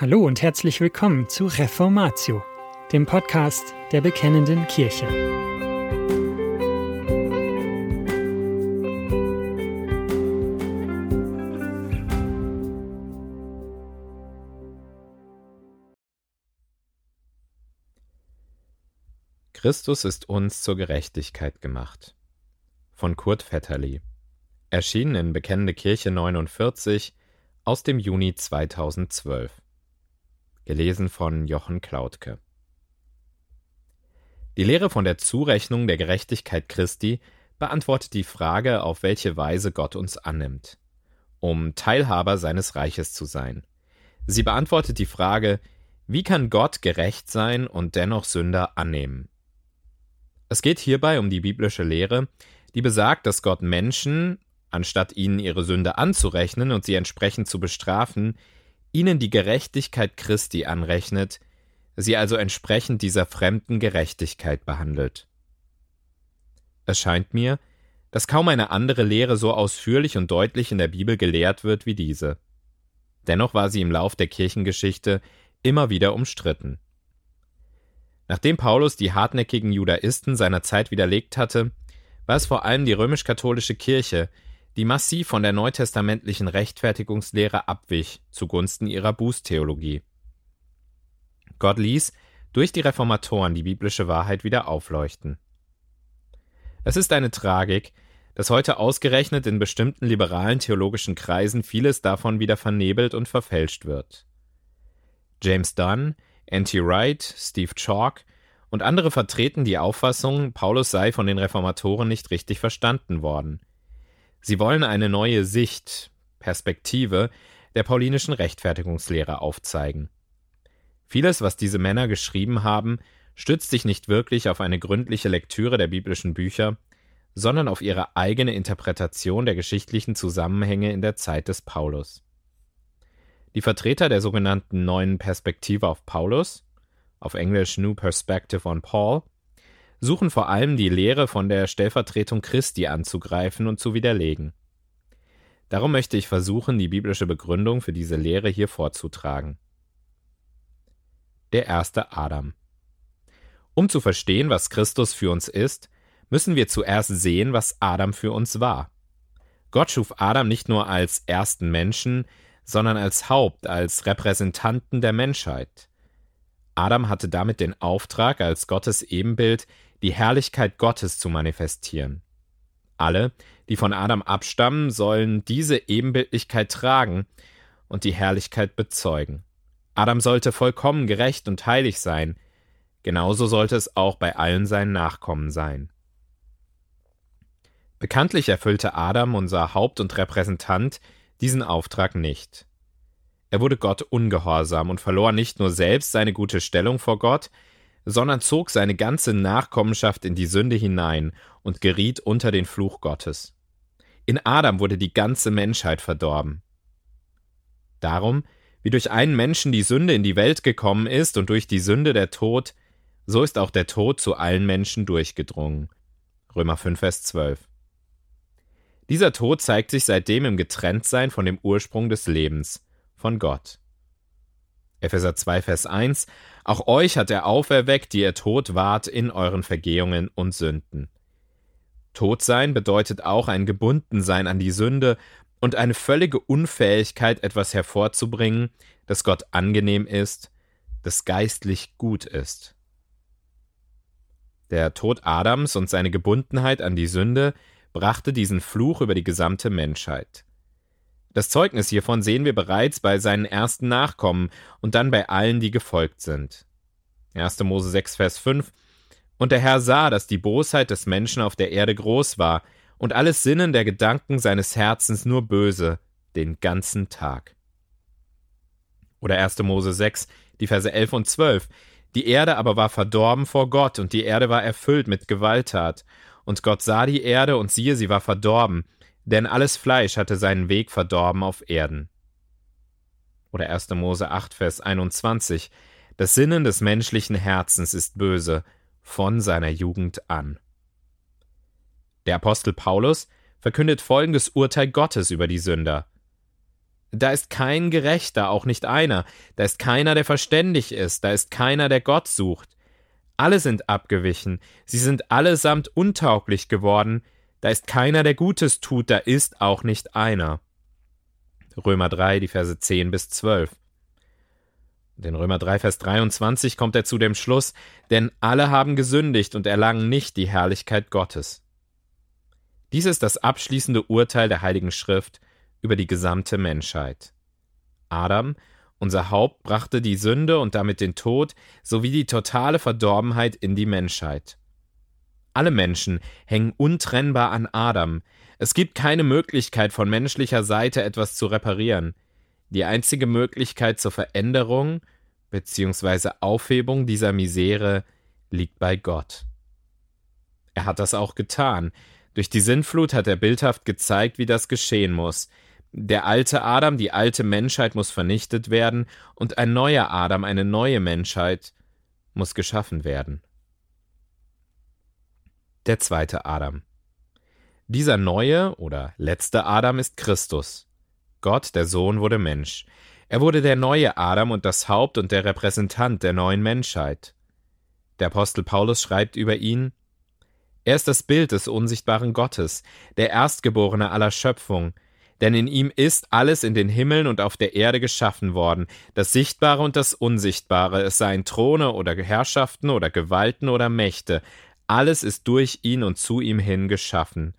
Hallo und herzlich willkommen zu Reformatio, dem Podcast der Bekennenden Kirche. Christus ist uns zur Gerechtigkeit gemacht. Von Kurt Vetterli. Erschienen in Bekennende Kirche 49 aus dem Juni 2012. Gelesen von Jochen Klautke. Die Lehre von der Zurechnung der Gerechtigkeit Christi beantwortet die Frage, auf welche Weise Gott uns annimmt, um Teilhaber seines Reiches zu sein. Sie beantwortet die Frage, wie kann Gott gerecht sein und dennoch Sünder annehmen? Es geht hierbei um die biblische Lehre, die besagt, dass Gott Menschen, anstatt ihnen ihre Sünde anzurechnen und sie entsprechend zu bestrafen, ihnen die Gerechtigkeit Christi anrechnet, sie also entsprechend dieser fremden Gerechtigkeit behandelt. Es scheint mir, dass kaum eine andere Lehre so ausführlich und deutlich in der Bibel gelehrt wird wie diese. Dennoch war sie im Lauf der Kirchengeschichte immer wieder umstritten. Nachdem Paulus die hartnäckigen Judaisten seiner Zeit widerlegt hatte, war es vor allem die römisch-katholische Kirche, die massiv von der neutestamentlichen Rechtfertigungslehre abwich zugunsten ihrer Bußtheologie. Gott ließ durch die Reformatoren die biblische Wahrheit wieder aufleuchten. Es ist eine Tragik, dass heute ausgerechnet in bestimmten liberalen theologischen Kreisen vieles davon wieder vernebelt und verfälscht wird. James Dunn, N.T. Wright, Steve Chalk und andere vertreten die Auffassung, Paulus sei von den Reformatoren nicht richtig verstanden worden. Sie wollen eine neue Sicht, Perspektive der paulinischen Rechtfertigungslehre aufzeigen. Vieles, was diese Männer geschrieben haben, stützt sich nicht wirklich auf eine gründliche Lektüre der biblischen Bücher, sondern auf ihre eigene Interpretation der geschichtlichen Zusammenhänge in der Zeit des Paulus. Die Vertreter der sogenannten neuen Perspektive auf Paulus, auf Englisch New Perspective on Paul, suchen vor allem die Lehre von der Stellvertretung Christi anzugreifen und zu widerlegen. Darum möchte ich versuchen, die biblische Begründung für diese Lehre hier vorzutragen. Der erste Adam. Um zu verstehen, was Christus für uns ist, müssen wir zuerst sehen, was Adam für uns war. Gott schuf Adam nicht nur als ersten Menschen, sondern als Haupt, als Repräsentanten der Menschheit. Adam hatte damit den Auftrag, als Gottes Ebenbild die Herrlichkeit Gottes zu manifestieren. Alle, die von Adam abstammen, sollen diese Ebenbildlichkeit tragen und die Herrlichkeit bezeugen. Adam sollte vollkommen gerecht und heilig sein, genauso sollte es auch bei allen seinen Nachkommen sein. Bekanntlich erfüllte Adam, unser Haupt und Repräsentant, diesen Auftrag nicht. Er wurde Gott ungehorsam und verlor nicht nur selbst seine gute Stellung vor Gott, sondern zog seine ganze Nachkommenschaft in die Sünde hinein und geriet unter den Fluch Gottes. In Adam wurde die ganze Menschheit verdorben. Darum, wie durch einen Menschen die Sünde in die Welt gekommen ist und durch die Sünde der Tod, so ist auch der Tod zu allen Menschen durchgedrungen. Römer 5, Vers 12. Dieser Tod zeigt sich seitdem im Getrenntsein von dem Ursprung des Lebens, von Gott. Epheser 2, Vers 1 Auch euch hat er auferweckt, die ihr tot wart in euren Vergehungen und Sünden. Tot sein bedeutet auch ein Gebundensein an die Sünde und eine völlige Unfähigkeit, etwas hervorzubringen, das Gott angenehm ist, das geistlich gut ist. Der Tod Adams und seine Gebundenheit an die Sünde brachte diesen Fluch über die gesamte Menschheit. Das Zeugnis hiervon sehen wir bereits bei seinen ersten Nachkommen und dann bei allen, die gefolgt sind. 1. Mose 6, Vers 5 Und der Herr sah, dass die Bosheit des Menschen auf der Erde groß war, und alles Sinnen der Gedanken seines Herzens nur böse, den ganzen Tag. Oder 1. Mose 6, die Verse 11 und 12. Die Erde aber war verdorben vor Gott, und die Erde war erfüllt mit Gewalttat. Und Gott sah die Erde, und siehe, sie war verdorben, denn alles Fleisch hatte seinen Weg verdorben auf Erden. Oder 1. Mose 8, Vers 21 Das Sinnen des menschlichen Herzens ist böse, von seiner Jugend an. Der Apostel Paulus verkündet folgendes Urteil Gottes über die Sünder. Da ist kein Gerechter, auch nicht einer. Da ist keiner, der verständig ist. Da ist keiner, der Gott sucht. Alle sind abgewichen. Sie sind allesamt untauglich geworden. Da ist keiner, der Gutes tut. Da ist auch nicht einer. Römer 3, die Verse 10 bis 12. In Römer 3, Vers 23 kommt er zu dem Schluss, denn alle haben gesündigt und erlangen nicht die Herrlichkeit Gottes. Dies ist das abschließende Urteil der Heiligen Schrift über die gesamte Menschheit. Adam, unser Haupt, brachte die Sünde und damit den Tod sowie die totale Verdorbenheit in die Menschheit. Alle Menschen hängen untrennbar an Adam. Es gibt keine Möglichkeit von menschlicher Seite etwas zu reparieren. Die einzige Möglichkeit zur Veränderung bzw. Aufhebung dieser Misere liegt bei Gott. Er hat das auch getan. Durch die Sinnflut hat er bildhaft gezeigt, wie das geschehen muss. Der alte Adam, die alte Menschheit muss vernichtet werden, und ein neuer Adam, eine neue Menschheit muss geschaffen werden. Der zweite Adam. Dieser neue oder letzte Adam ist Christus. Gott, der Sohn, wurde Mensch. Er wurde der neue Adam und das Haupt und der Repräsentant der neuen Menschheit. Der Apostel Paulus schreibt über ihn Er ist das Bild des unsichtbaren Gottes, der Erstgeborene aller Schöpfung, denn in ihm ist alles in den Himmeln und auf der Erde geschaffen worden, das Sichtbare und das Unsichtbare, es seien Throne oder Herrschaften oder Gewalten oder Mächte, alles ist durch ihn und zu ihm hin geschaffen.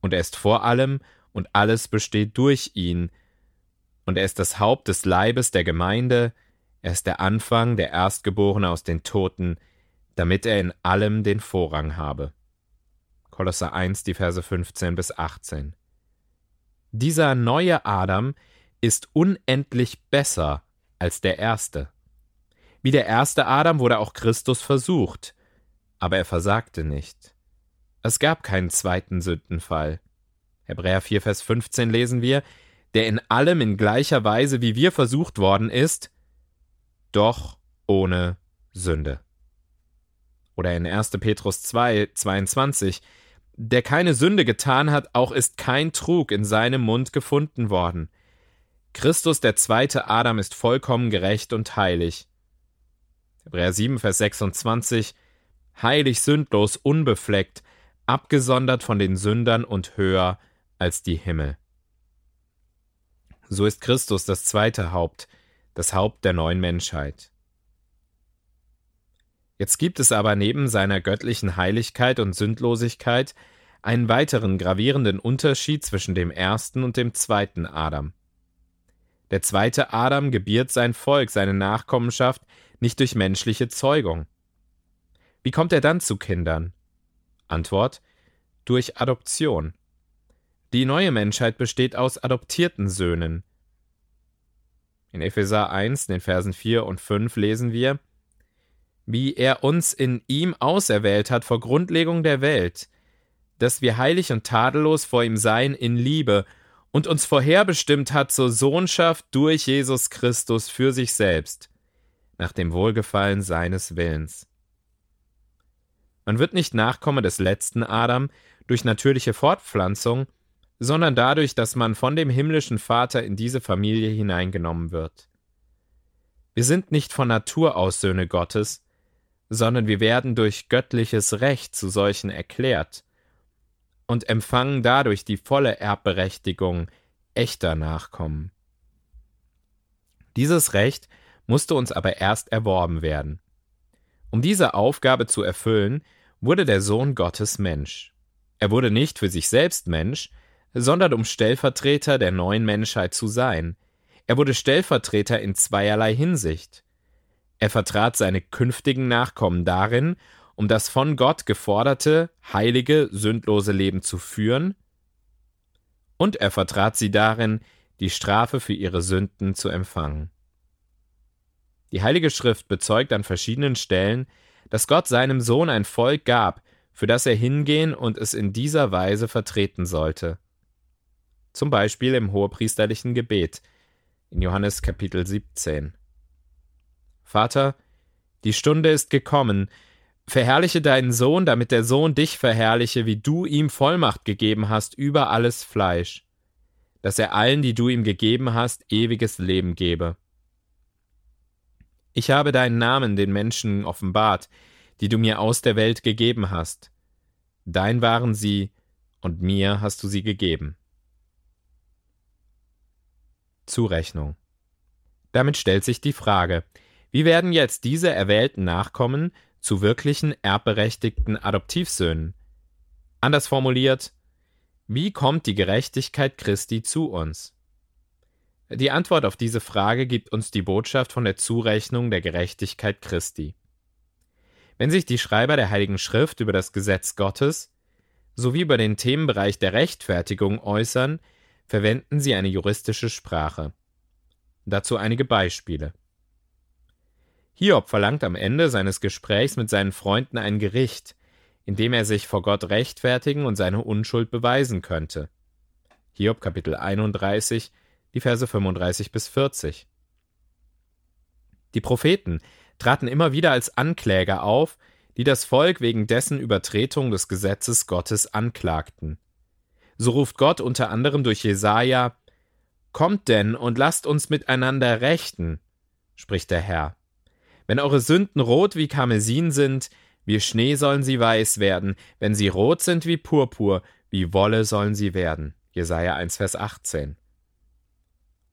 Und er ist vor allem, und alles besteht durch ihn. Und er ist das Haupt des Leibes der Gemeinde, er ist der Anfang, der Erstgeborene aus den Toten, damit er in allem den Vorrang habe. Kolosser 1, die Verse 15 bis 18. Dieser neue Adam ist unendlich besser als der erste. Wie der erste Adam wurde auch Christus versucht, aber er versagte nicht. Es gab keinen zweiten Sündenfall. Hebräer 4, Vers 15 lesen wir, der in allem in gleicher Weise wie wir versucht worden ist, doch ohne Sünde. Oder in 1. Petrus 2, 22, der keine Sünde getan hat, auch ist kein Trug in seinem Mund gefunden worden. Christus, der zweite Adam, ist vollkommen gerecht und heilig. Hebräer 7, Vers 26, heilig, sündlos, unbefleckt, abgesondert von den Sündern und höher als die Himmel. So ist Christus das zweite Haupt, das Haupt der neuen Menschheit. Jetzt gibt es aber neben seiner göttlichen Heiligkeit und Sündlosigkeit einen weiteren gravierenden Unterschied zwischen dem ersten und dem zweiten Adam. Der zweite Adam gebiert sein Volk, seine Nachkommenschaft, nicht durch menschliche Zeugung. Wie kommt er dann zu Kindern? Antwort durch Adoption. Die neue Menschheit besteht aus adoptierten Söhnen. In Epheser 1, den Versen 4 und 5 lesen wir, wie er uns in ihm auserwählt hat vor Grundlegung der Welt, dass wir heilig und tadellos vor ihm seien in Liebe und uns vorherbestimmt hat zur Sohnschaft durch Jesus Christus für sich selbst, nach dem Wohlgefallen seines Willens. Man wird nicht Nachkomme des letzten Adam durch natürliche Fortpflanzung, sondern dadurch, dass man von dem himmlischen Vater in diese Familie hineingenommen wird. Wir sind nicht von Natur aus Söhne Gottes, sondern wir werden durch göttliches Recht zu solchen erklärt und empfangen dadurch die volle Erbberechtigung echter Nachkommen. Dieses Recht musste uns aber erst erworben werden. Um diese Aufgabe zu erfüllen, wurde der Sohn Gottes Mensch. Er wurde nicht für sich selbst Mensch, sondern um Stellvertreter der neuen Menschheit zu sein. Er wurde Stellvertreter in zweierlei Hinsicht. Er vertrat seine künftigen Nachkommen darin, um das von Gott geforderte, heilige, sündlose Leben zu führen, und er vertrat sie darin, die Strafe für ihre Sünden zu empfangen. Die Heilige Schrift bezeugt an verschiedenen Stellen, dass Gott seinem Sohn ein Volk gab, für das er hingehen und es in dieser Weise vertreten sollte. Zum Beispiel im hohepriesterlichen Gebet in Johannes Kapitel 17. Vater, die Stunde ist gekommen, verherrliche deinen Sohn, damit der Sohn dich verherrliche, wie du ihm Vollmacht gegeben hast über alles Fleisch, dass er allen, die du ihm gegeben hast, ewiges Leben gebe. Ich habe deinen Namen den Menschen offenbart, die du mir aus der Welt gegeben hast. Dein waren sie, und mir hast du sie gegeben. Zurechnung. Damit stellt sich die Frage, wie werden jetzt diese erwählten Nachkommen zu wirklichen erbberechtigten Adoptivsöhnen? Anders formuliert, wie kommt die Gerechtigkeit Christi zu uns? Die Antwort auf diese Frage gibt uns die Botschaft von der Zurechnung der Gerechtigkeit Christi. Wenn sich die Schreiber der Heiligen Schrift über das Gesetz Gottes sowie über den Themenbereich der Rechtfertigung äußern, verwenden sie eine juristische Sprache. Dazu einige Beispiele. Hiob verlangt am Ende seines Gesprächs mit seinen Freunden ein Gericht, in dem er sich vor Gott rechtfertigen und seine Unschuld beweisen könnte. Hiob Kapitel 31, die Verse 35 bis 40. Die Propheten traten immer wieder als Ankläger auf, die das Volk wegen dessen Übertretung des Gesetzes Gottes anklagten. So ruft Gott unter anderem durch Jesaja: Kommt denn und lasst uns miteinander rechten, spricht der Herr. Wenn eure Sünden rot wie Karmesin sind, wie Schnee sollen sie weiß werden, wenn sie rot sind wie Purpur, wie Wolle sollen sie werden. Jesaja 1, Vers 18.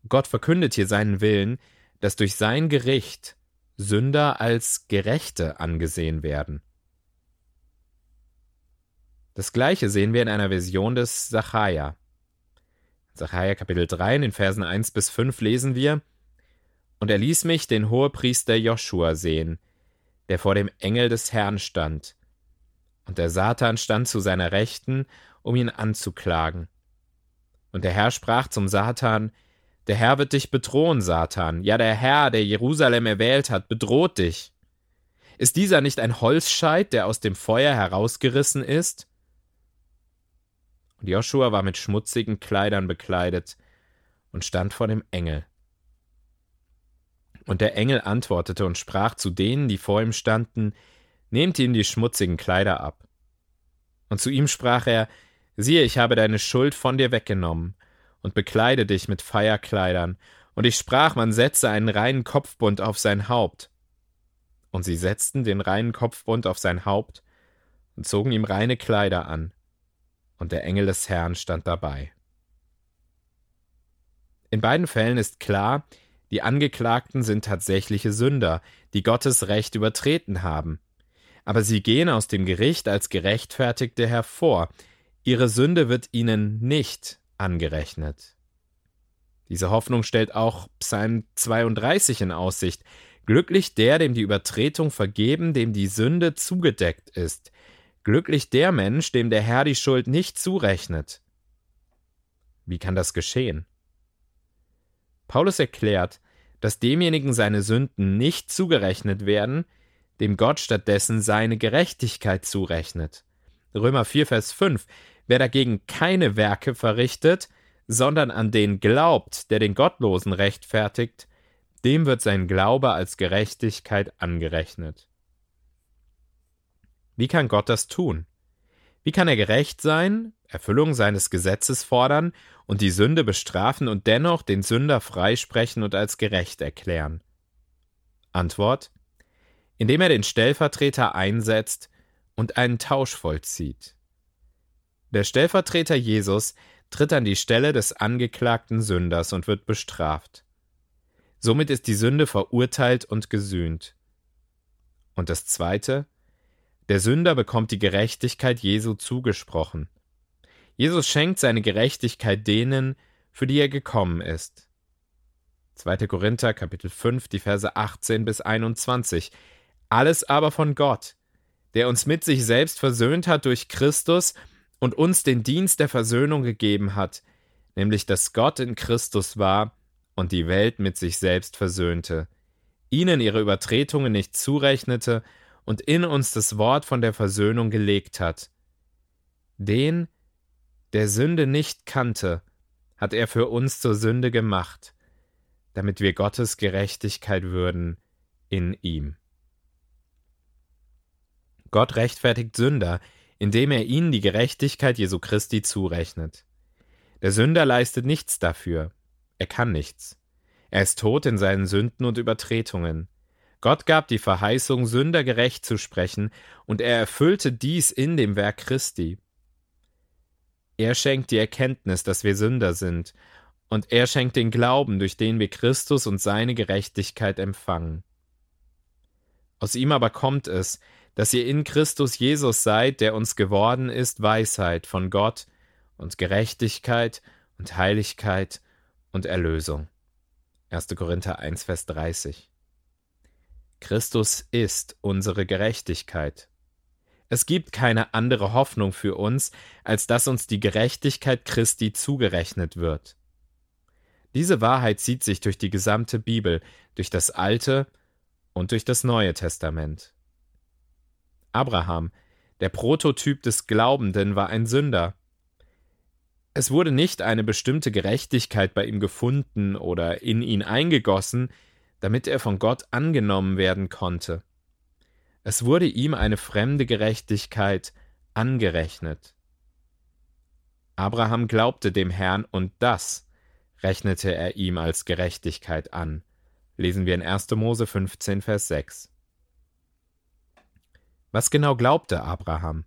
Gott verkündet hier seinen Willen, dass durch sein Gericht Sünder als Gerechte angesehen werden. Das gleiche sehen wir in einer Version des Sacharja. In Kapitel 3 in den Versen 1 bis 5 lesen wir: Und er ließ mich den Hohepriester Joshua sehen, der vor dem Engel des Herrn stand. Und der Satan stand zu seiner Rechten, um ihn anzuklagen. Und der Herr sprach zum Satan: der Herr wird dich bedrohen, Satan. Ja, der Herr, der Jerusalem erwählt hat, bedroht dich. Ist dieser nicht ein Holzscheit, der aus dem Feuer herausgerissen ist? Und Joshua war mit schmutzigen Kleidern bekleidet und stand vor dem Engel. Und der Engel antwortete und sprach zu denen, die vor ihm standen, Nehmt ihm die schmutzigen Kleider ab. Und zu ihm sprach er, Siehe, ich habe deine Schuld von dir weggenommen und bekleide dich mit Feierkleidern. Und ich sprach, man setze einen reinen Kopfbund auf sein Haupt. Und sie setzten den reinen Kopfbund auf sein Haupt und zogen ihm reine Kleider an. Und der Engel des Herrn stand dabei. In beiden Fällen ist klar, die Angeklagten sind tatsächliche Sünder, die Gottes Recht übertreten haben. Aber sie gehen aus dem Gericht als Gerechtfertigte hervor. Ihre Sünde wird ihnen nicht angerechnet. Diese Hoffnung stellt auch Psalm 32 in Aussicht. Glücklich der, dem die Übertretung vergeben, dem die Sünde zugedeckt ist. Glücklich der Mensch, dem der Herr die Schuld nicht zurechnet. Wie kann das geschehen? Paulus erklärt, dass demjenigen seine Sünden nicht zugerechnet werden, dem Gott stattdessen seine Gerechtigkeit zurechnet. Römer 4, Vers 5 Wer dagegen keine Werke verrichtet, sondern an den glaubt, der den Gottlosen rechtfertigt, dem wird sein Glaube als Gerechtigkeit angerechnet. Wie kann Gott das tun? Wie kann er gerecht sein, Erfüllung seines Gesetzes fordern und die Sünde bestrafen und dennoch den Sünder freisprechen und als gerecht erklären? Antwort indem er den Stellvertreter einsetzt und einen Tausch vollzieht. Der Stellvertreter Jesus tritt an die Stelle des angeklagten Sünders und wird bestraft. Somit ist die Sünde verurteilt und gesühnt. Und das Zweite, der Sünder bekommt die Gerechtigkeit Jesu zugesprochen. Jesus schenkt seine Gerechtigkeit denen, für die er gekommen ist. 2. Korinther Kapitel 5, die Verse 18 bis 21. Alles aber von Gott, der uns mit sich selbst versöhnt hat durch Christus und uns den Dienst der Versöhnung gegeben hat, nämlich dass Gott in Christus war und die Welt mit sich selbst versöhnte, ihnen ihre Übertretungen nicht zurechnete und in uns das Wort von der Versöhnung gelegt hat. Den, der Sünde nicht kannte, hat er für uns zur Sünde gemacht, damit wir Gottes Gerechtigkeit würden in ihm. Gott rechtfertigt Sünder, indem er ihnen die Gerechtigkeit Jesu Christi zurechnet. Der Sünder leistet nichts dafür. Er kann nichts. Er ist tot in seinen Sünden und Übertretungen. Gott gab die Verheißung, Sünder gerecht zu sprechen, und er erfüllte dies in dem Werk Christi. Er schenkt die Erkenntnis, dass wir Sünder sind, und er schenkt den Glauben, durch den wir Christus und seine Gerechtigkeit empfangen. Aus ihm aber kommt es, dass ihr in Christus Jesus seid, der uns geworden ist Weisheit von Gott und Gerechtigkeit und Heiligkeit und Erlösung. 1. Korinther 1, Vers 30. Christus ist unsere Gerechtigkeit. Es gibt keine andere Hoffnung für uns, als dass uns die Gerechtigkeit Christi zugerechnet wird. Diese Wahrheit zieht sich durch die gesamte Bibel, durch das Alte und durch das Neue Testament. Abraham, der Prototyp des Glaubenden, war ein Sünder. Es wurde nicht eine bestimmte Gerechtigkeit bei ihm gefunden oder in ihn eingegossen, damit er von Gott angenommen werden konnte. Es wurde ihm eine fremde Gerechtigkeit angerechnet. Abraham glaubte dem Herrn, und das rechnete er ihm als Gerechtigkeit an. Lesen wir in 1. Mose 15, Vers 6. Was genau glaubte Abraham?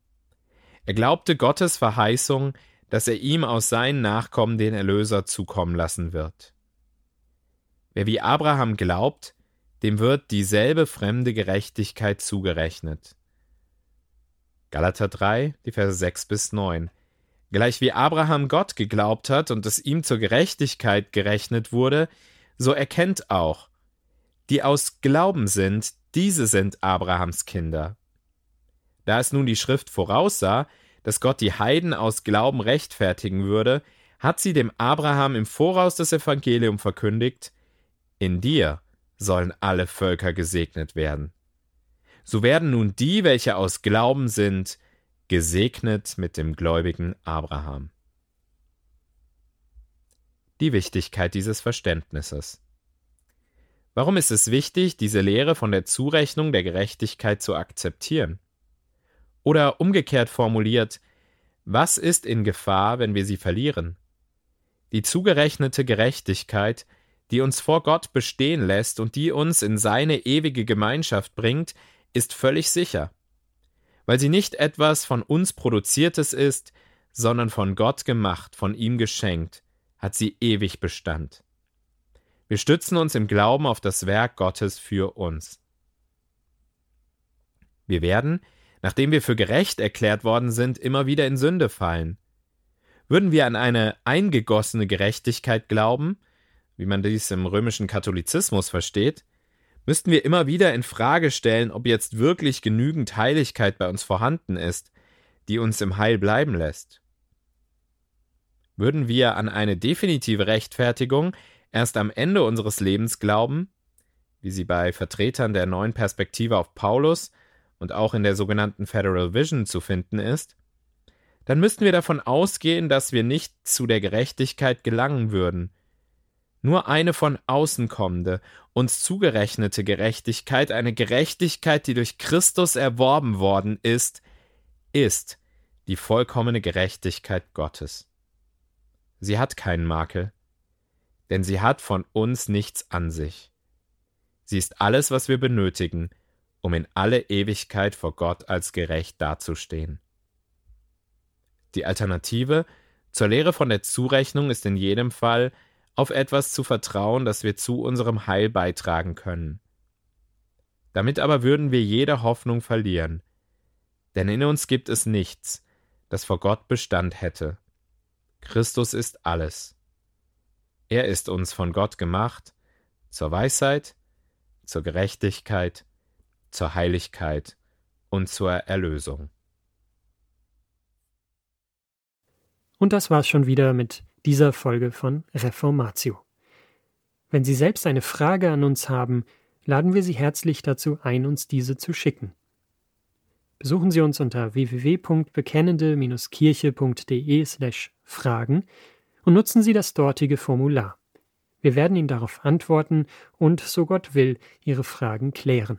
Er glaubte Gottes Verheißung, dass er ihm aus seinen Nachkommen den Erlöser zukommen lassen wird. Wer wie Abraham glaubt, dem wird dieselbe fremde Gerechtigkeit zugerechnet. Galater 3, die Verse 6 bis 9. Gleich wie Abraham Gott geglaubt hat und es ihm zur Gerechtigkeit gerechnet wurde, so erkennt auch, die aus Glauben sind, diese sind Abrahams Kinder. Da es nun die Schrift voraussah, dass Gott die Heiden aus Glauben rechtfertigen würde, hat sie dem Abraham im Voraus das Evangelium verkündigt, in dir sollen alle Völker gesegnet werden. So werden nun die, welche aus Glauben sind, gesegnet mit dem gläubigen Abraham. Die Wichtigkeit dieses Verständnisses. Warum ist es wichtig, diese Lehre von der Zurechnung der Gerechtigkeit zu akzeptieren? Oder umgekehrt formuliert, was ist in Gefahr, wenn wir sie verlieren? Die zugerechnete Gerechtigkeit, die uns vor Gott bestehen lässt und die uns in seine ewige Gemeinschaft bringt, ist völlig sicher, weil sie nicht etwas von uns produziertes ist, sondern von Gott gemacht, von ihm geschenkt, hat sie ewig Bestand. Wir stützen uns im Glauben auf das Werk Gottes für uns. Wir werden, nachdem wir für gerecht erklärt worden sind, immer wieder in Sünde fallen. Würden wir an eine eingegossene Gerechtigkeit glauben, wie man dies im römischen Katholizismus versteht, müssten wir immer wieder in Frage stellen, ob jetzt wirklich genügend Heiligkeit bei uns vorhanden ist, die uns im Heil bleiben lässt. Würden wir an eine definitive Rechtfertigung erst am Ende unseres Lebens glauben, wie sie bei Vertretern der neuen Perspektive auf Paulus und auch in der sogenannten Federal Vision zu finden ist, dann müssten wir davon ausgehen, dass wir nicht zu der Gerechtigkeit gelangen würden. Nur eine von außen kommende, uns zugerechnete Gerechtigkeit, eine Gerechtigkeit, die durch Christus erworben worden ist, ist die vollkommene Gerechtigkeit Gottes. Sie hat keinen Makel, denn sie hat von uns nichts an sich. Sie ist alles, was wir benötigen, um in alle Ewigkeit vor Gott als gerecht dazustehen. Die Alternative zur Lehre von der Zurechnung ist in jedem Fall, auf etwas zu vertrauen, das wir zu unserem Heil beitragen können. Damit aber würden wir jede Hoffnung verlieren, denn in uns gibt es nichts, das vor Gott Bestand hätte. Christus ist alles. Er ist uns von Gott gemacht, zur Weisheit, zur Gerechtigkeit zur Heiligkeit und zur Erlösung. Und das war's schon wieder mit dieser Folge von Reformatio. Wenn Sie selbst eine Frage an uns haben, laden wir Sie herzlich dazu ein, uns diese zu schicken. Besuchen Sie uns unter www.bekennende-kirche.de/fragen und nutzen Sie das dortige Formular. Wir werden Ihnen darauf antworten und, so Gott will, Ihre Fragen klären.